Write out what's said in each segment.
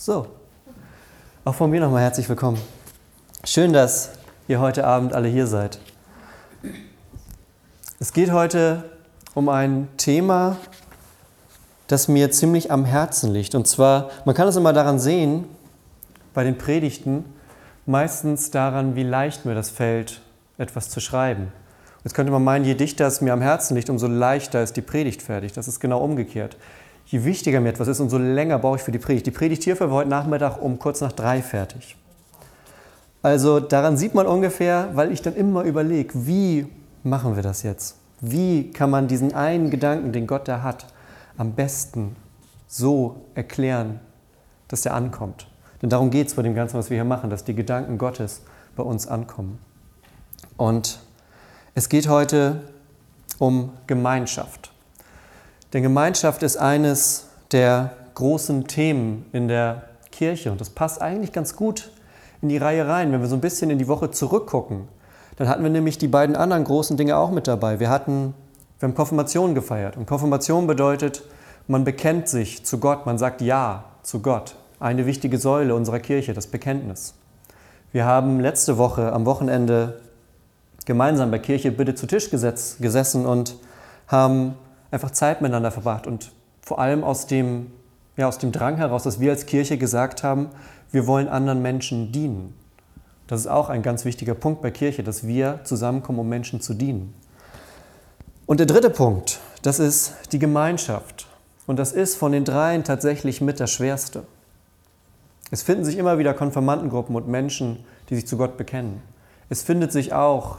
So, auch von mir nochmal herzlich willkommen. Schön, dass ihr heute Abend alle hier seid. Es geht heute um ein Thema, das mir ziemlich am Herzen liegt. Und zwar, man kann es immer daran sehen, bei den Predigten, meistens daran, wie leicht mir das fällt, etwas zu schreiben. Jetzt könnte man meinen, je dichter es mir am Herzen liegt, umso leichter ist die Predigt fertig. Das ist genau umgekehrt je wichtiger mir etwas ist, umso länger brauche ich für die Predigt. Die Predigt hierfür war heute Nachmittag um kurz nach drei fertig. Also daran sieht man ungefähr, weil ich dann immer überlege, wie machen wir das jetzt? Wie kann man diesen einen Gedanken, den Gott da hat, am besten so erklären, dass der ankommt? Denn darum geht es bei dem Ganzen, was wir hier machen, dass die Gedanken Gottes bei uns ankommen. Und es geht heute um Gemeinschaft. Denn Gemeinschaft ist eines der großen Themen in der Kirche und das passt eigentlich ganz gut in die Reihe rein. Wenn wir so ein bisschen in die Woche zurückgucken, dann hatten wir nämlich die beiden anderen großen Dinge auch mit dabei. Wir hatten, wir haben Konfirmation gefeiert und Konfirmation bedeutet, man bekennt sich zu Gott, man sagt Ja zu Gott. Eine wichtige Säule unserer Kirche, das Bekenntnis. Wir haben letzte Woche am Wochenende gemeinsam bei Kirche Bitte zu Tisch gesessen und haben einfach Zeit miteinander verbracht und vor allem aus dem, ja, aus dem Drang heraus, dass wir als Kirche gesagt haben, wir wollen anderen Menschen dienen. Das ist auch ein ganz wichtiger Punkt bei Kirche, dass wir zusammenkommen, um Menschen zu dienen. Und der dritte Punkt, das ist die Gemeinschaft. Und das ist von den dreien tatsächlich mit das Schwerste. Es finden sich immer wieder Konfirmandengruppen und Menschen, die sich zu Gott bekennen. Es findet sich auch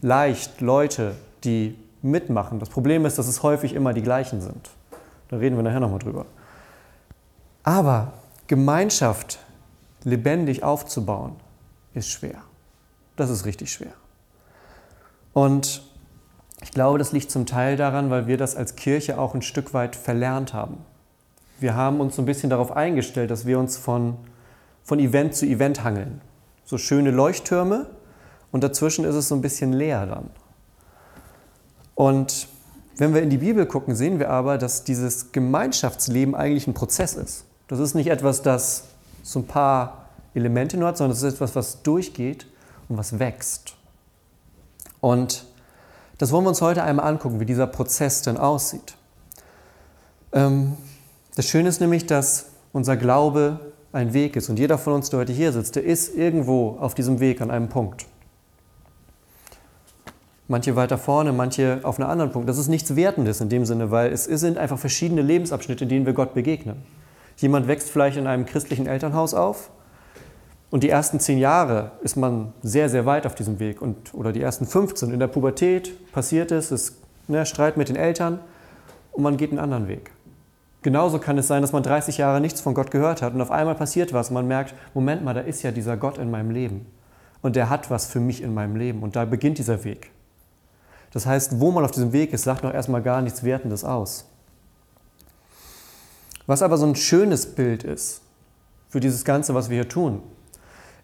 leicht Leute, die mitmachen. Das Problem ist, dass es häufig immer die gleichen sind. Da reden wir nachher nochmal drüber. Aber Gemeinschaft lebendig aufzubauen, ist schwer. Das ist richtig schwer. Und ich glaube, das liegt zum Teil daran, weil wir das als Kirche auch ein Stück weit verlernt haben. Wir haben uns so ein bisschen darauf eingestellt, dass wir uns von, von Event zu Event hangeln. So schöne Leuchttürme und dazwischen ist es so ein bisschen leer dann. Und wenn wir in die Bibel gucken, sehen wir aber, dass dieses Gemeinschaftsleben eigentlich ein Prozess ist. Das ist nicht etwas, das so ein paar Elemente nur hat, sondern es ist etwas, was durchgeht und was wächst. Und das wollen wir uns heute einmal angucken, wie dieser Prozess denn aussieht. Ähm, das Schöne ist nämlich, dass unser Glaube ein Weg ist und jeder von uns, der heute hier sitzt, der ist irgendwo auf diesem Weg an einem Punkt. Manche weiter vorne, manche auf einem anderen Punkt. Das ist nichts Wertendes in dem Sinne, weil es sind einfach verschiedene Lebensabschnitte, in denen wir Gott begegnen. Jemand wächst vielleicht in einem christlichen Elternhaus auf und die ersten zehn Jahre ist man sehr, sehr weit auf diesem Weg. Und, oder die ersten 15 in der Pubertät passiert es, es ne, Streit mit den Eltern und man geht einen anderen Weg. Genauso kann es sein, dass man 30 Jahre nichts von Gott gehört hat und auf einmal passiert was und man merkt, Moment mal, da ist ja dieser Gott in meinem Leben und der hat was für mich in meinem Leben und da beginnt dieser Weg. Das heißt, wo man auf diesem Weg ist, sagt noch erstmal gar nichts Wertendes aus. Was aber so ein schönes Bild ist für dieses Ganze, was wir hier tun,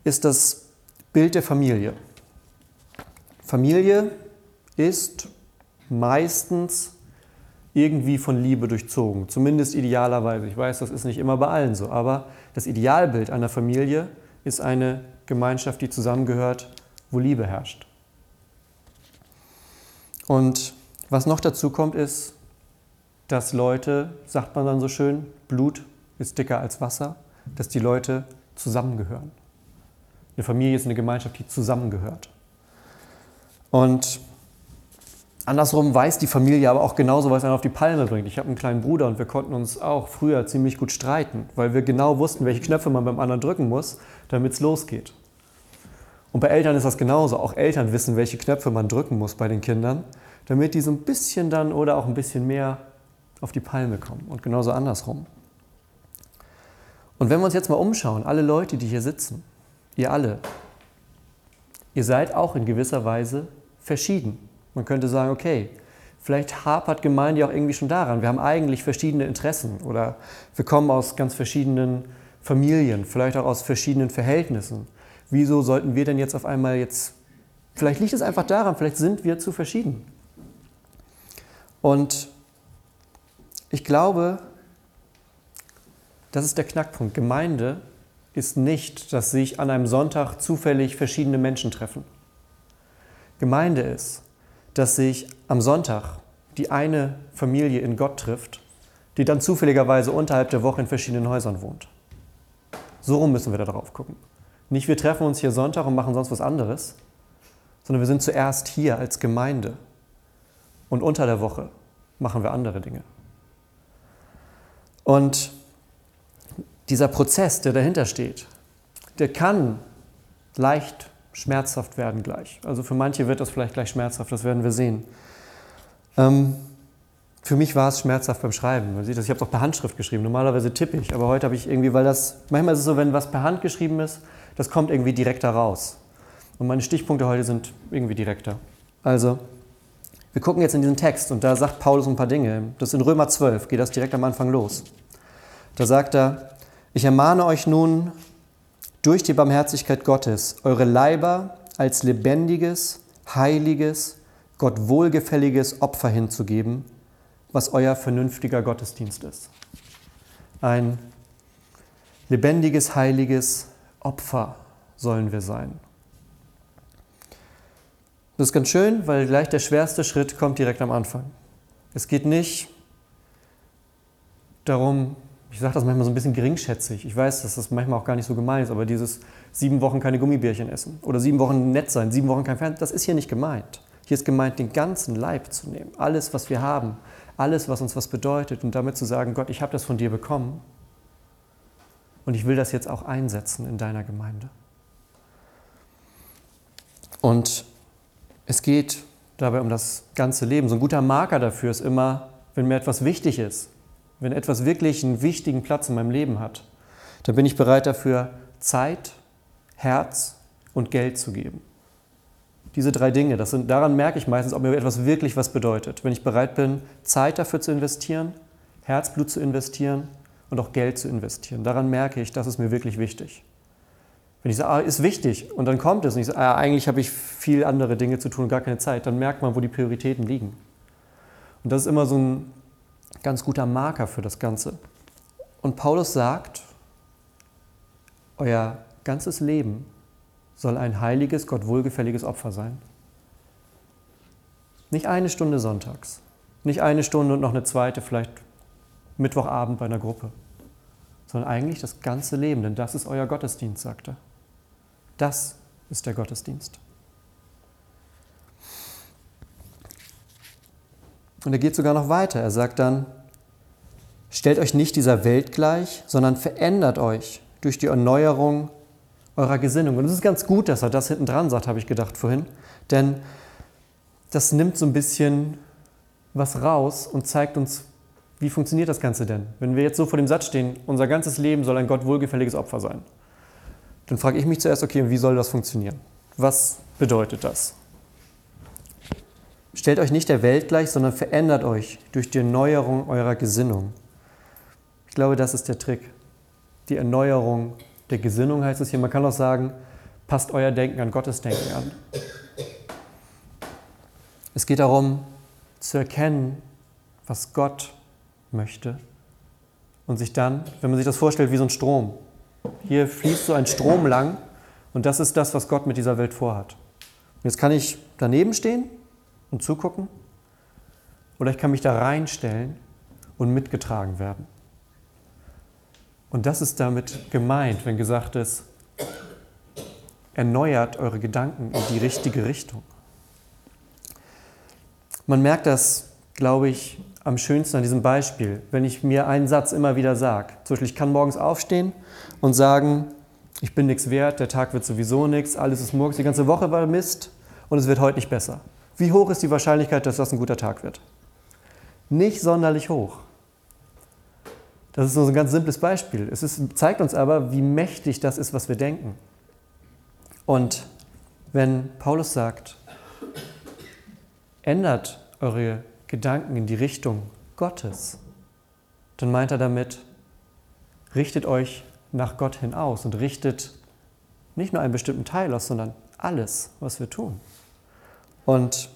ist das Bild der Familie. Familie ist meistens irgendwie von Liebe durchzogen, zumindest idealerweise. Ich weiß, das ist nicht immer bei allen so, aber das Idealbild einer Familie ist eine Gemeinschaft, die zusammengehört, wo Liebe herrscht. Und was noch dazu kommt, ist, dass Leute, sagt man dann so schön, Blut ist dicker als Wasser, dass die Leute zusammengehören. Eine Familie ist eine Gemeinschaft, die zusammengehört. Und andersrum weiß die Familie aber auch genauso, was einen auf die Palme bringt. Ich habe einen kleinen Bruder und wir konnten uns auch früher ziemlich gut streiten, weil wir genau wussten, welche Knöpfe man beim anderen drücken muss, damit es losgeht. Und bei Eltern ist das genauso. Auch Eltern wissen, welche Knöpfe man drücken muss bei den Kindern, damit die so ein bisschen dann oder auch ein bisschen mehr auf die Palme kommen. Und genauso andersrum. Und wenn wir uns jetzt mal umschauen, alle Leute, die hier sitzen, ihr alle, ihr seid auch in gewisser Weise verschieden. Man könnte sagen, okay, vielleicht hapert Gemeinde auch irgendwie schon daran. Wir haben eigentlich verschiedene Interessen oder wir kommen aus ganz verschiedenen Familien, vielleicht auch aus verschiedenen Verhältnissen wieso sollten wir denn jetzt auf einmal jetzt, vielleicht liegt es einfach daran, vielleicht sind wir zu verschieden. Und ich glaube, das ist der Knackpunkt. Gemeinde ist nicht, dass sich an einem Sonntag zufällig verschiedene Menschen treffen. Gemeinde ist, dass sich am Sonntag die eine Familie in Gott trifft, die dann zufälligerweise unterhalb der Woche in verschiedenen Häusern wohnt. So rum müssen wir da drauf gucken. Nicht wir treffen uns hier Sonntag und machen sonst was anderes, sondern wir sind zuerst hier als Gemeinde. Und unter der Woche machen wir andere Dinge. Und dieser Prozess, der dahinter steht, der kann leicht schmerzhaft werden gleich. Also für manche wird das vielleicht gleich schmerzhaft, das werden wir sehen. Ähm, für mich war es schmerzhaft beim Schreiben. Man sieht das, ich habe es auch per Handschrift geschrieben. Normalerweise tippe ich, aber heute habe ich irgendwie, weil das, manchmal ist es so, wenn was per Hand geschrieben ist, das kommt irgendwie direkter raus. Und meine Stichpunkte heute sind irgendwie direkter. Also, wir gucken jetzt in diesen Text und da sagt Paulus ein paar Dinge. Das ist in Römer 12, geht das direkt am Anfang los. Da sagt er, ich ermahne euch nun durch die Barmherzigkeit Gottes, eure Leiber als lebendiges, heiliges, Gott wohlgefälliges Opfer hinzugeben, was euer vernünftiger Gottesdienst ist. Ein lebendiges, heiliges Opfer sollen wir sein. Das ist ganz schön, weil gleich der schwerste Schritt kommt direkt am Anfang. Es geht nicht darum, ich sage das manchmal so ein bisschen geringschätzig. Ich weiß, dass das manchmal auch gar nicht so gemeint ist, aber dieses sieben Wochen keine Gummibärchen essen oder sieben Wochen nett sein, sieben Wochen kein Fernsehen, das ist hier nicht gemeint. Hier ist gemeint, den ganzen Leib zu nehmen, alles, was wir haben, alles, was uns was bedeutet und damit zu sagen, Gott, ich habe das von dir bekommen und ich will das jetzt auch einsetzen in deiner Gemeinde. Und es geht dabei um das ganze Leben. So ein guter Marker dafür ist immer, wenn mir etwas wichtig ist, wenn etwas wirklich einen wichtigen Platz in meinem Leben hat, dann bin ich bereit dafür, Zeit, Herz und Geld zu geben. Diese drei Dinge, das sind, daran merke ich meistens, ob mir etwas wirklich was bedeutet. Wenn ich bereit bin, Zeit dafür zu investieren, Herzblut zu investieren und auch Geld zu investieren. Daran merke ich, das ist mir wirklich wichtig. Wenn ich sage, ah, ist wichtig und dann kommt es und ich sage, ah, eigentlich habe ich viel andere Dinge zu tun und gar keine Zeit, dann merkt man, wo die Prioritäten liegen. Und das ist immer so ein ganz guter Marker für das Ganze. Und Paulus sagt, euer ganzes Leben soll ein heiliges, Gott wohlgefälliges Opfer sein. Nicht eine Stunde sonntags, nicht eine Stunde und noch eine zweite, vielleicht Mittwochabend bei einer Gruppe, sondern eigentlich das ganze Leben, denn das ist euer Gottesdienst, sagt er. Das ist der Gottesdienst. Und er geht sogar noch weiter. Er sagt dann, stellt euch nicht dieser Welt gleich, sondern verändert euch durch die Erneuerung eurer Gesinnung. Und es ist ganz gut, dass er das hinten dran sagt, habe ich gedacht vorhin. Denn das nimmt so ein bisschen was raus und zeigt uns, wie funktioniert das Ganze denn? Wenn wir jetzt so vor dem Satz stehen, unser ganzes Leben soll ein Gott wohlgefälliges Opfer sein, dann frage ich mich zuerst, okay, wie soll das funktionieren? Was bedeutet das? Stellt euch nicht der Welt gleich, sondern verändert euch durch die Erneuerung eurer Gesinnung. Ich glaube, das ist der Trick. Die Erneuerung der Gesinnung heißt es hier. Man kann auch sagen, passt euer Denken an Gottes Denken an. Es geht darum, zu erkennen, was Gott möchte und sich dann, wenn man sich das vorstellt, wie so ein Strom. Hier fließt so ein Strom lang und das ist das, was Gott mit dieser Welt vorhat. Und jetzt kann ich daneben stehen und zugucken oder ich kann mich da reinstellen und mitgetragen werden. Und das ist damit gemeint, wenn gesagt ist, erneuert eure Gedanken in die richtige Richtung. Man merkt das, glaube ich, am schönsten an diesem Beispiel, wenn ich mir einen Satz immer wieder sage. Zum Beispiel, ich kann morgens aufstehen und sagen, ich bin nichts wert, der Tag wird sowieso nichts, alles ist morgens, die ganze Woche war Mist und es wird heute nicht besser. Wie hoch ist die Wahrscheinlichkeit, dass das ein guter Tag wird? Nicht sonderlich hoch. Das ist nur ein ganz simples Beispiel. Es ist, zeigt uns aber, wie mächtig das ist, was wir denken. Und wenn Paulus sagt, ändert eure Gedanken in die Richtung Gottes, dann meint er damit, richtet euch nach Gott hin aus und richtet nicht nur einen bestimmten Teil aus, sondern alles, was wir tun. Und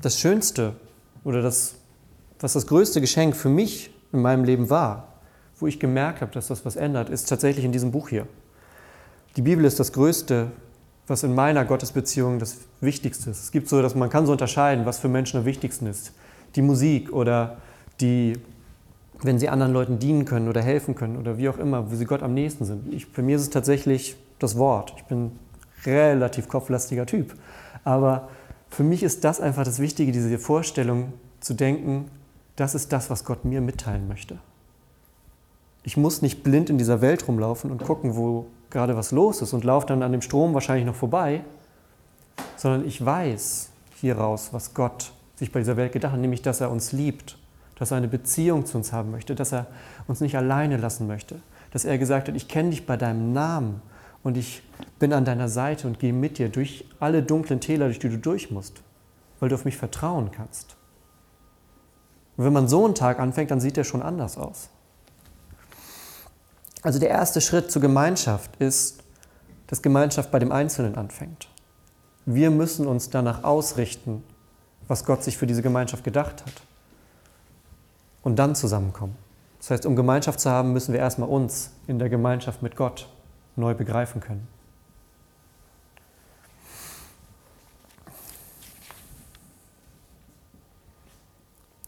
das Schönste oder das was das größte Geschenk für mich in meinem Leben war, wo ich gemerkt habe, dass das was ändert, ist tatsächlich in diesem Buch hier. Die Bibel ist das Größte, was in meiner Gottesbeziehung das Wichtigste ist. Es gibt so, dass man kann so unterscheiden, was für Menschen am wichtigsten ist. Die Musik oder die, wenn sie anderen Leuten dienen können oder helfen können oder wie auch immer, wo sie Gott am nächsten sind. Ich, für mir ist es tatsächlich das Wort. Ich bin relativ kopflastiger Typ. Aber für mich ist das einfach das Wichtige, diese Vorstellung zu denken, das ist das, was Gott mir mitteilen möchte. Ich muss nicht blind in dieser Welt rumlaufen und gucken, wo gerade was los ist und laufe dann an dem Strom wahrscheinlich noch vorbei, sondern ich weiß hieraus, was Gott sich bei dieser Welt gedacht hat, nämlich, dass er uns liebt, dass er eine Beziehung zu uns haben möchte, dass er uns nicht alleine lassen möchte, dass er gesagt hat, ich kenne dich bei deinem Namen und ich bin an deiner Seite und gehe mit dir durch alle dunklen Täler, durch die du durch musst, weil du auf mich vertrauen kannst. Und wenn man so einen Tag anfängt, dann sieht er schon anders aus. Also der erste Schritt zur Gemeinschaft ist, dass Gemeinschaft bei dem Einzelnen anfängt. Wir müssen uns danach ausrichten, was Gott sich für diese Gemeinschaft gedacht hat. Und dann zusammenkommen. Das heißt, um Gemeinschaft zu haben, müssen wir erstmal uns in der Gemeinschaft mit Gott neu begreifen können.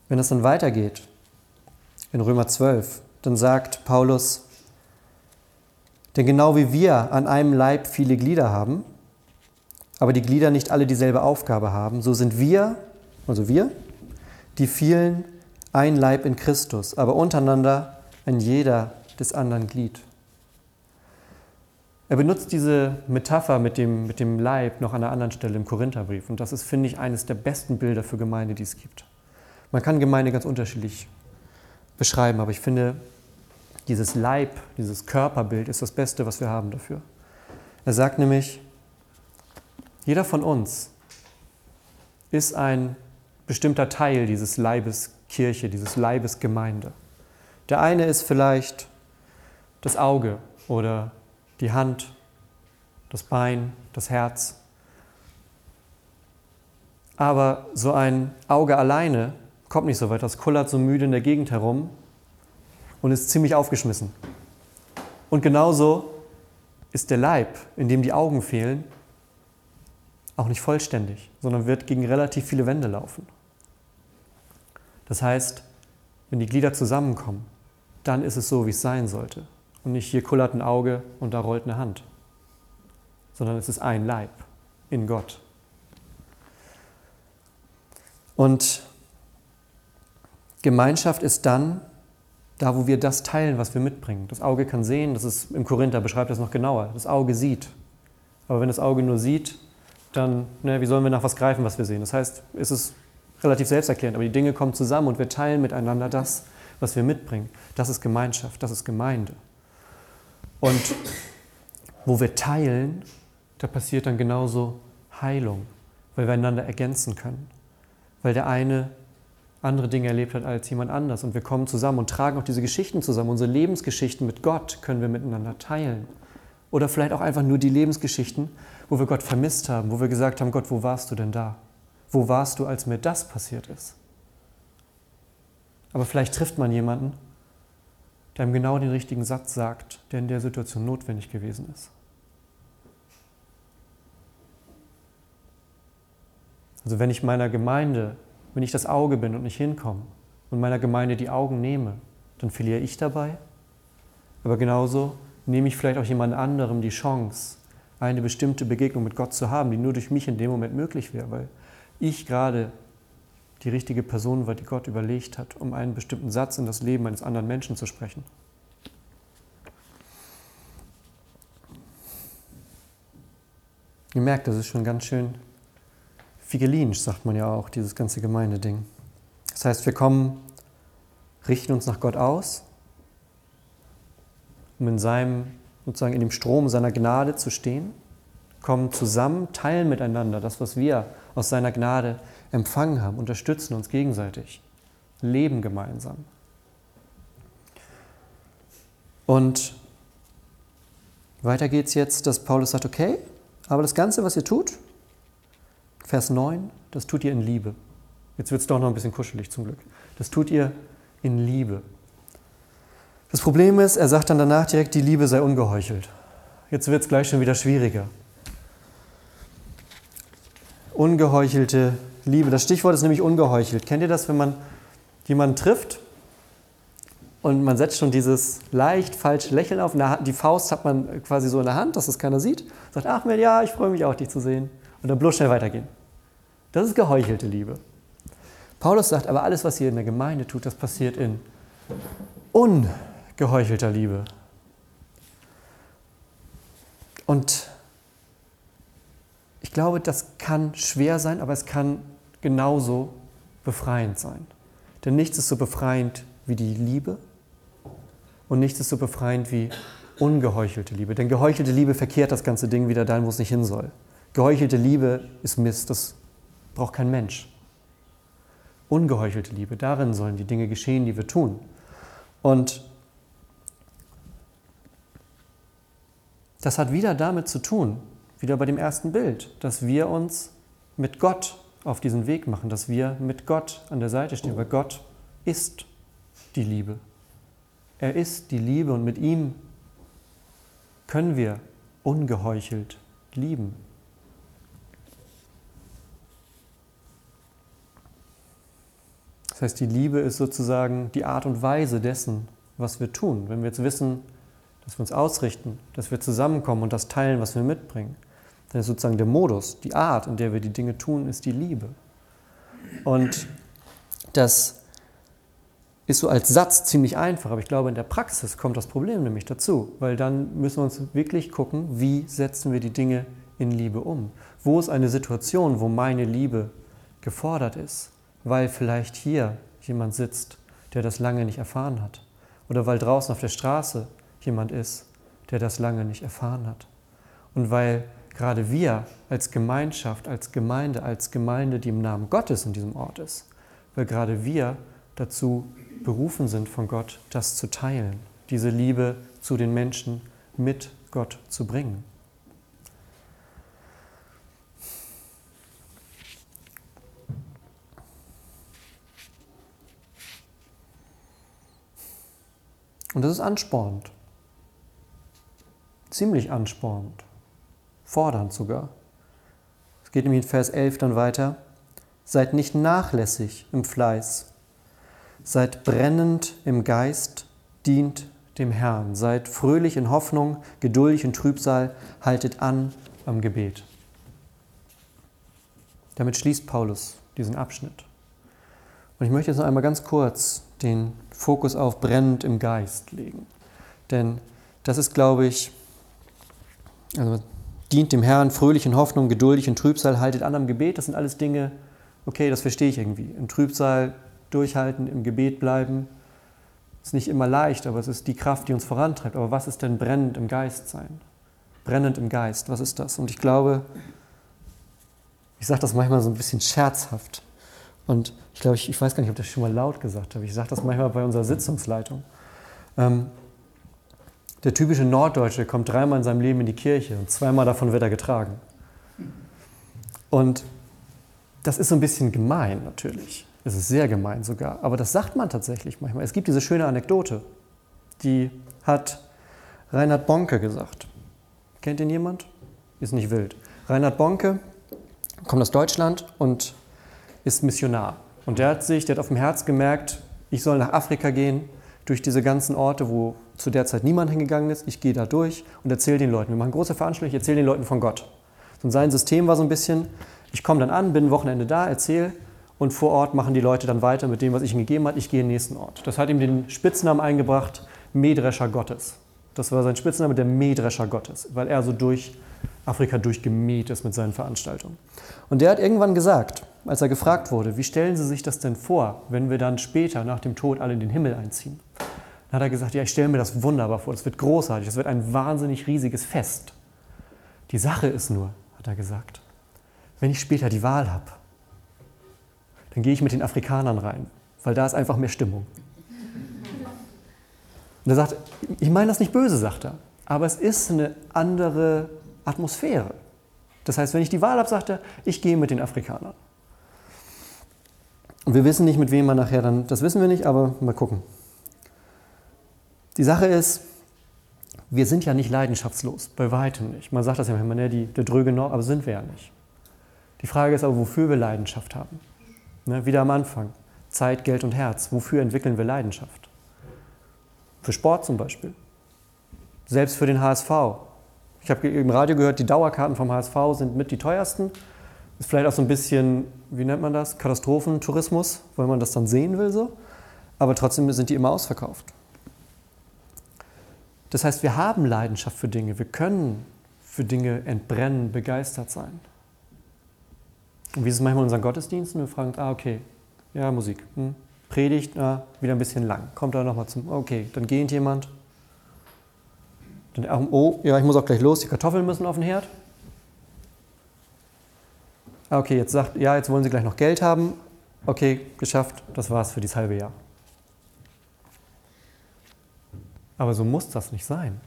Wenn es dann weitergeht, in Römer 12, dann sagt Paulus, denn genau wie wir an einem Leib viele Glieder haben, aber die Glieder nicht alle dieselbe Aufgabe haben, so sind wir, also wir, die vielen ein Leib in Christus, aber untereinander ein jeder des anderen Glied. Er benutzt diese Metapher mit dem, mit dem Leib noch an einer anderen Stelle im Korintherbrief. Und das ist, finde ich, eines der besten Bilder für Gemeinde, die es gibt. Man kann Gemeinde ganz unterschiedlich beschreiben, aber ich finde, dieses Leib, dieses Körperbild ist das Beste, was wir haben dafür. Er sagt nämlich, jeder von uns ist ein bestimmter Teil dieses Leibes Kirche, dieses Leibes Gemeinde. Der eine ist vielleicht das Auge oder die Hand, das Bein, das Herz. Aber so ein Auge alleine kommt nicht so weit. Das kullert so müde in der Gegend herum und ist ziemlich aufgeschmissen. Und genauso ist der Leib, in dem die Augen fehlen, auch nicht vollständig, sondern wird gegen relativ viele Wände laufen. Das heißt, wenn die Glieder zusammenkommen, dann ist es so, wie es sein sollte. Und nicht hier kullert ein Auge und da rollt eine Hand, sondern es ist ein Leib in Gott. Und Gemeinschaft ist dann da, wo wir das teilen, was wir mitbringen. Das Auge kann sehen, das ist im Korinther beschreibt das noch genauer. Das Auge sieht. Aber wenn das Auge nur sieht, dann, ne, wie sollen wir nach was greifen, was wir sehen? Das heißt, es ist relativ selbsterklärend, aber die Dinge kommen zusammen und wir teilen miteinander das, was wir mitbringen. Das ist Gemeinschaft, das ist Gemeinde. Und wo wir teilen, da passiert dann genauso Heilung, weil wir einander ergänzen können. Weil der eine andere Dinge erlebt hat als jemand anders. Und wir kommen zusammen und tragen auch diese Geschichten zusammen. Unsere Lebensgeschichten mit Gott können wir miteinander teilen. Oder vielleicht auch einfach nur die Lebensgeschichten, wo wir Gott vermisst haben, wo wir gesagt haben, Gott, wo warst du denn da? Wo warst du, als mir das passiert ist? Aber vielleicht trifft man jemanden, der ihm genau den richtigen Satz sagt, der in der Situation notwendig gewesen ist. Also wenn ich meiner Gemeinde, wenn ich das Auge bin und nicht hinkomme und meiner Gemeinde die Augen nehme, dann verliere ich dabei. Aber genauso nehme ich vielleicht auch jemand anderem die Chance, eine bestimmte Begegnung mit Gott zu haben, die nur durch mich in dem Moment möglich wäre, weil ich gerade die richtige Person war, die Gott überlegt hat, um einen bestimmten Satz in das Leben eines anderen Menschen zu sprechen. Ihr merkt, das ist schon ganz schön figelinsch, sagt man ja auch, dieses ganze Gemeindeding. Das heißt, wir kommen, richten uns nach Gott aus, um in seinem, sozusagen in dem Strom seiner Gnade zu stehen, kommen zusammen, teilen miteinander das, was wir aus seiner Gnade empfangen haben, unterstützen uns gegenseitig, leben gemeinsam. Und weiter geht es jetzt, dass Paulus sagt, okay, aber das Ganze, was ihr tut, Vers 9, das tut ihr in Liebe. Jetzt wird es doch noch ein bisschen kuschelig zum Glück. Das tut ihr in Liebe. Das Problem ist, er sagt dann danach direkt, die Liebe sei ungeheuchelt. Jetzt wird es gleich schon wieder schwieriger. Ungeheuchelte Liebe. Das Stichwort ist nämlich ungeheuchelt. Kennt ihr das, wenn man jemanden trifft und man setzt schon dieses leicht falsche Lächeln auf? Die Faust hat man quasi so in der Hand, dass es keiner sieht. Sagt, ach ja, ich freue mich auch, dich zu sehen. Und dann bloß schnell weitergehen. Das ist geheuchelte Liebe. Paulus sagt aber, alles, was ihr in der Gemeinde tut, das passiert in ungeheuchelter Liebe. Und ich glaube, das kann schwer sein, aber es kann genauso befreiend sein. Denn nichts ist so befreiend wie die Liebe und nichts ist so befreiend wie ungeheuchelte Liebe. Denn geheuchelte Liebe verkehrt das ganze Ding wieder dahin, wo es nicht hin soll. Geheuchelte Liebe ist Mist, das braucht kein Mensch. Ungeheuchelte Liebe, darin sollen die Dinge geschehen, die wir tun. Und das hat wieder damit zu tun, wieder bei dem ersten Bild, dass wir uns mit Gott auf diesen Weg machen, dass wir mit Gott an der Seite stehen, weil Gott ist die Liebe. Er ist die Liebe und mit ihm können wir ungeheuchelt lieben. Das heißt, die Liebe ist sozusagen die Art und Weise dessen, was wir tun. Wenn wir jetzt wissen, dass wir uns ausrichten, dass wir zusammenkommen und das teilen, was wir mitbringen, dann ist sozusagen der Modus, die Art, in der wir die Dinge tun, ist die Liebe. Und das ist so als Satz ziemlich einfach, aber ich glaube, in der Praxis kommt das Problem nämlich dazu, weil dann müssen wir uns wirklich gucken, wie setzen wir die Dinge in Liebe um. Wo ist eine Situation, wo meine Liebe gefordert ist? Weil vielleicht hier jemand sitzt, der das lange nicht erfahren hat. Oder weil draußen auf der Straße jemand ist, der das lange nicht erfahren hat. Und weil gerade wir als Gemeinschaft, als Gemeinde, als Gemeinde, die im Namen Gottes in diesem Ort ist, weil gerade wir dazu berufen sind von Gott, das zu teilen, diese Liebe zu den Menschen mit Gott zu bringen. Und das ist anspornend. Ziemlich anspornend. Fordernd sogar. Es geht nämlich in Vers 11 dann weiter. Seid nicht nachlässig im Fleiß. Seid brennend im Geist, dient dem Herrn. Seid fröhlich in Hoffnung, geduldig in Trübsal, haltet an am Gebet. Damit schließt Paulus diesen Abschnitt. Und ich möchte jetzt noch einmal ganz kurz den Fokus auf brennend im Geist legen. Denn das ist, glaube ich, also dient dem Herrn fröhlich in Hoffnung, geduldig in Trübsal, haltet an am Gebet. Das sind alles Dinge, okay, das verstehe ich irgendwie. Im Trübsal durchhalten, im Gebet bleiben. Ist nicht immer leicht, aber es ist die Kraft, die uns vorantreibt. Aber was ist denn brennend im Geist sein? Brennend im Geist, was ist das? Und ich glaube, ich sage das manchmal so ein bisschen scherzhaft. Und ich glaube, ich, ich weiß gar nicht, ob ich das schon mal laut gesagt habe. Ich sage das manchmal bei unserer Sitzungsleitung. Ähm, der typische Norddeutsche kommt dreimal in seinem Leben in die Kirche und zweimal davon wird er getragen. Und das ist so ein bisschen gemein natürlich. Es ist sehr gemein sogar. Aber das sagt man tatsächlich manchmal. Es gibt diese schöne Anekdote, die hat Reinhard Bonke gesagt. Kennt ihn jemand? Ist nicht wild. Reinhard Bonke kommt aus Deutschland und ist Missionar. Und der hat sich, der hat auf dem Herz gemerkt, ich soll nach Afrika gehen, durch diese ganzen Orte, wo zu der Zeit niemand hingegangen ist. Ich gehe da durch und erzähle den Leuten. Wir machen große Veranstaltungen, ich erzähle den Leuten von Gott. Und sein System war so ein bisschen, ich komme dann an, bin Wochenende da, erzähle und vor Ort machen die Leute dann weiter mit dem, was ich ihnen gegeben habe. Ich gehe in den nächsten Ort. Das hat ihm den Spitznamen eingebracht, Mähdrescher Gottes. Das war sein Spitzname, der Mähdrescher Gottes, weil er so durch Afrika durchgemäht ist mit seinen Veranstaltungen. Und der hat irgendwann gesagt, als er gefragt wurde, wie stellen Sie sich das denn vor, wenn wir dann später nach dem Tod alle in den Himmel einziehen? Dann hat er gesagt, ja, ich stelle mir das wunderbar vor, das wird großartig, das wird ein wahnsinnig riesiges Fest. Die Sache ist nur, hat er gesagt, wenn ich später die Wahl habe, dann gehe ich mit den Afrikanern rein, weil da ist einfach mehr Stimmung. Und er sagt, ich meine das nicht böse, sagt er, aber es ist eine andere Atmosphäre. Das heißt, wenn ich die Wahl habe, sagt er, ich gehe mit den Afrikanern. Und wir wissen nicht, mit wem man nachher dann, das wissen wir nicht, aber mal gucken. Die Sache ist, wir sind ja nicht leidenschaftslos, bei weitem nicht. Man sagt das ja immer, ne, die, der dröge noch, aber sind wir ja nicht. Die Frage ist aber, wofür wir Leidenschaft haben. Ne, wieder am Anfang. Zeit, Geld und Herz. Wofür entwickeln wir Leidenschaft? Für Sport zum Beispiel. Selbst für den HSV. Ich habe im Radio gehört, die Dauerkarten vom HSV sind mit die teuersten. Ist vielleicht auch so ein bisschen, wie nennt man das? Katastrophentourismus, weil man das dann sehen will so. Aber trotzdem sind die immer ausverkauft. Das heißt, wir haben Leidenschaft für Dinge. Wir können für Dinge entbrennen, begeistert sein. Und wie ist es manchmal in unseren Gottesdiensten? Wir fragen, ah, okay, ja, Musik. Hm. Predigt, ah, wieder ein bisschen lang. Kommt da nochmal zum, okay, dann geht jemand. Dann, oh, ja, ich muss auch gleich los, die Kartoffeln müssen auf den Herd. Ah, okay, jetzt sagt, ja, jetzt wollen Sie gleich noch Geld haben. Okay, geschafft, das war's für dieses halbe Jahr. Aber so muss das nicht sein.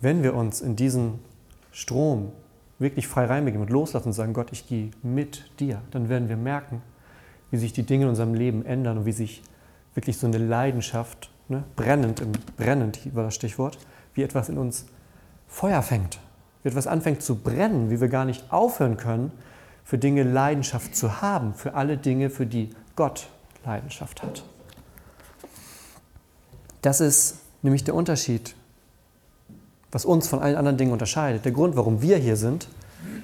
Wenn wir uns in diesen Strom wirklich frei reinbegeben und loslassen und sagen, Gott, ich gehe mit dir, dann werden wir merken, wie sich die Dinge in unserem Leben ändern und wie sich wirklich so eine Leidenschaft, ne, brennend, im, brennend war das Stichwort, wie etwas in uns Feuer fängt, wie etwas anfängt zu brennen, wie wir gar nicht aufhören können, für Dinge Leidenschaft zu haben, für alle Dinge, für die Gott Leidenschaft hat. Das ist nämlich der Unterschied, was uns von allen anderen Dingen unterscheidet. Der Grund, warum wir hier sind,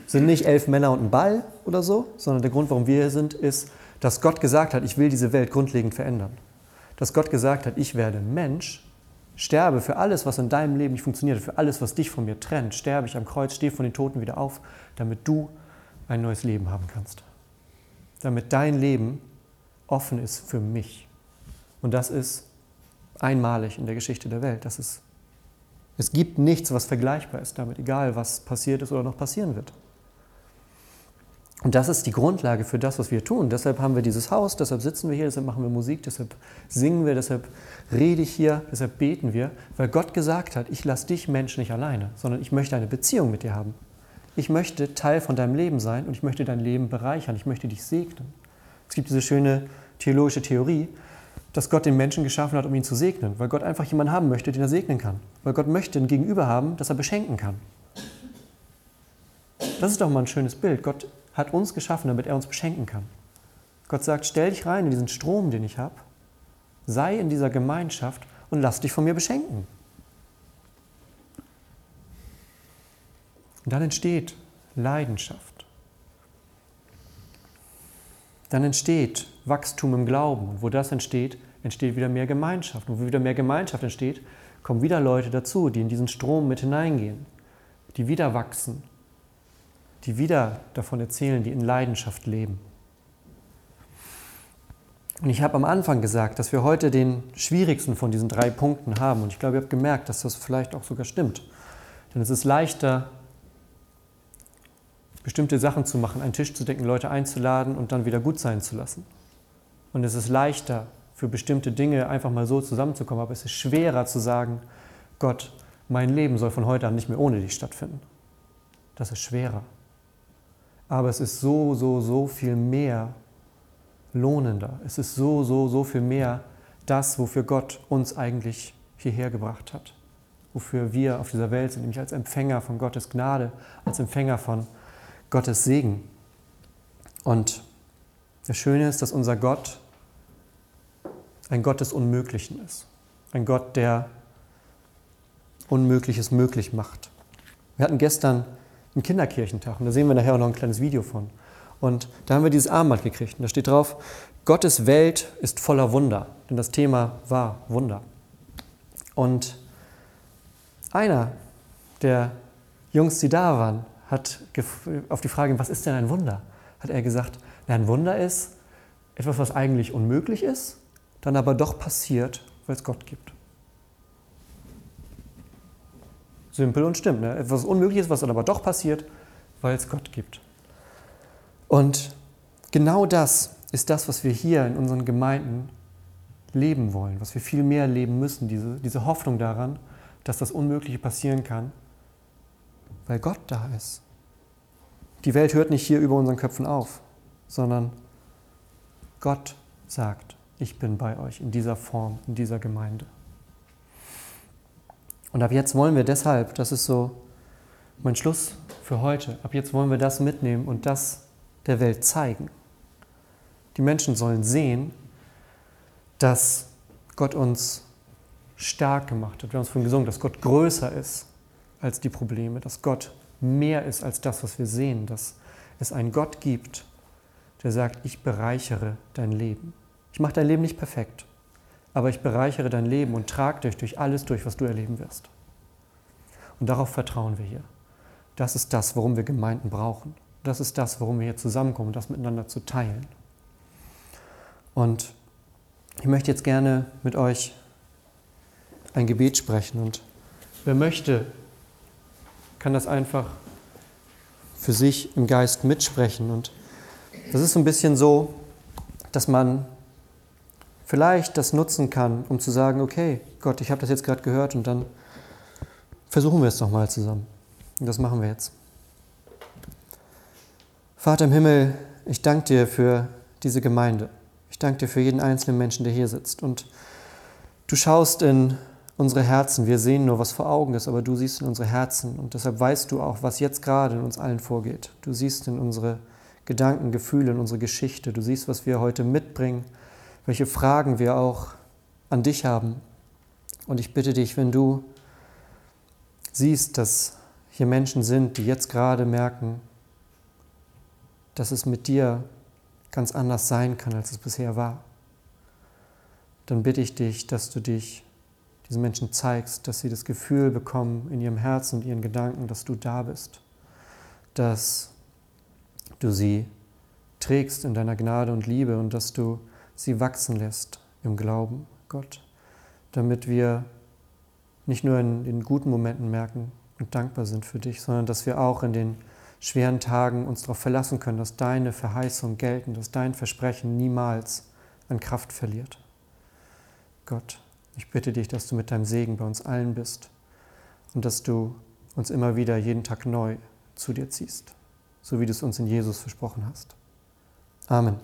sind nicht elf Männer und ein Ball oder so, sondern der Grund, warum wir hier sind, ist, dass Gott gesagt hat, ich will diese Welt grundlegend verändern. Dass Gott gesagt hat, ich werde Mensch, sterbe für alles, was in deinem Leben nicht funktioniert, für alles, was dich von mir trennt, sterbe ich am Kreuz, stehe von den Toten wieder auf, damit du ein neues Leben haben kannst. Damit dein Leben offen ist für mich. Und das ist einmalig in der Geschichte der Welt. Das ist, es gibt nichts, was vergleichbar ist damit, egal was passiert ist oder noch passieren wird. Und das ist die Grundlage für das, was wir tun. Deshalb haben wir dieses Haus, deshalb sitzen wir hier, deshalb machen wir Musik, deshalb singen wir, deshalb rede ich hier, deshalb beten wir, weil Gott gesagt hat, ich lasse dich Mensch nicht alleine, sondern ich möchte eine Beziehung mit dir haben. Ich möchte Teil von deinem Leben sein und ich möchte dein Leben bereichern, ich möchte dich segnen. Es gibt diese schöne theologische Theorie, dass Gott den Menschen geschaffen hat, um ihn zu segnen, weil Gott einfach jemanden haben möchte, den er segnen kann. Weil Gott möchte ein Gegenüber haben, das er beschenken kann. Das ist doch mal ein schönes Bild. Gott hat uns geschaffen, damit er uns beschenken kann. Gott sagt, stell dich rein in diesen Strom, den ich habe, sei in dieser Gemeinschaft und lass dich von mir beschenken. Und dann entsteht Leidenschaft. Dann entsteht Wachstum im Glauben. Und wo das entsteht, entsteht wieder mehr Gemeinschaft. Und wo wieder mehr Gemeinschaft entsteht, kommen wieder Leute dazu, die in diesen Strom mit hineingehen, die wieder wachsen, die wieder davon erzählen, die in Leidenschaft leben. Und ich habe am Anfang gesagt, dass wir heute den schwierigsten von diesen drei Punkten haben. Und ich glaube, ihr habt gemerkt, dass das vielleicht auch sogar stimmt. Denn es ist leichter, bestimmte Sachen zu machen, einen Tisch zu decken, Leute einzuladen und dann wieder gut sein zu lassen. Und es ist leichter, für bestimmte Dinge einfach mal so zusammenzukommen, aber es ist schwerer zu sagen, Gott, mein Leben soll von heute an nicht mehr ohne dich stattfinden. Das ist schwerer. Aber es ist so, so, so viel mehr lohnender. Es ist so, so, so viel mehr das, wofür Gott uns eigentlich hierher gebracht hat. Wofür wir auf dieser Welt sind, nämlich als Empfänger von Gottes Gnade, als Empfänger von Gottes Segen. Und das Schöne ist, dass unser Gott ein Gott des Unmöglichen ist. Ein Gott, der Unmögliches möglich macht. Wir hatten gestern einen Kinderkirchentag und da sehen wir nachher auch noch ein kleines Video von. Und da haben wir dieses Armband gekriegt und da steht drauf, Gottes Welt ist voller Wunder. Denn das Thema war Wunder. Und einer der Jungs, die da waren, hat auf die Frage, was ist denn ein Wunder, hat er gesagt, ein Wunder ist etwas, was eigentlich unmöglich ist, dann aber doch passiert, weil es Gott gibt. Simpel und stimmt. Ne? Etwas Unmögliches, was dann aber doch passiert, weil es Gott gibt. Und genau das ist das, was wir hier in unseren Gemeinden leben wollen, was wir viel mehr leben müssen, diese, diese Hoffnung daran, dass das Unmögliche passieren kann, weil Gott da ist. Die Welt hört nicht hier über unseren Köpfen auf, sondern Gott sagt, ich bin bei euch in dieser Form, in dieser Gemeinde. Und ab jetzt wollen wir deshalb, das ist so mein Schluss für heute, ab jetzt wollen wir das mitnehmen und das der Welt zeigen. Die Menschen sollen sehen, dass Gott uns stark gemacht hat. Wir haben uns vorhin gesungen, dass Gott größer ist als die Probleme, dass Gott mehr ist als das, was wir sehen, dass es einen Gott gibt, der sagt, ich bereichere dein Leben. Ich mache dein Leben nicht perfekt, aber ich bereichere dein Leben und trage dich durch alles durch, was du erleben wirst. Und darauf vertrauen wir hier. Das ist das, worum wir Gemeinden brauchen. Das ist das, worum wir hier zusammenkommen, das miteinander zu teilen. Und ich möchte jetzt gerne mit euch ein Gebet sprechen. Und wer möchte, kann das einfach für sich im Geist mitsprechen. Und das ist so ein bisschen so, dass man vielleicht das nutzen kann, um zu sagen, okay, Gott, ich habe das jetzt gerade gehört und dann versuchen wir es doch mal zusammen. Und das machen wir jetzt. Vater im Himmel, ich danke dir für diese Gemeinde. Ich danke dir für jeden einzelnen Menschen, der hier sitzt. Und du schaust in unsere Herzen. Wir sehen nur, was vor Augen ist, aber du siehst in unsere Herzen. Und deshalb weißt du auch, was jetzt gerade in uns allen vorgeht. Du siehst in unsere Gedanken, Gefühle, in unsere Geschichte. Du siehst, was wir heute mitbringen, welche Fragen wir auch an dich haben. Und ich bitte dich, wenn du siehst, dass hier Menschen sind, die jetzt gerade merken, dass es mit dir ganz anders sein kann, als es bisher war, dann bitte ich dich, dass du dich diesen Menschen zeigst, dass sie das Gefühl bekommen in ihrem Herzen und ihren Gedanken, dass du da bist, dass du sie trägst in deiner Gnade und Liebe und dass du sie wachsen lässt im Glauben, Gott, damit wir nicht nur in den guten Momenten merken und dankbar sind für dich, sondern dass wir auch in den schweren Tagen uns darauf verlassen können, dass deine Verheißungen gelten, dass dein Versprechen niemals an Kraft verliert. Gott, ich bitte dich, dass du mit deinem Segen bei uns allen bist und dass du uns immer wieder jeden Tag neu zu dir ziehst, so wie du es uns in Jesus versprochen hast. Amen.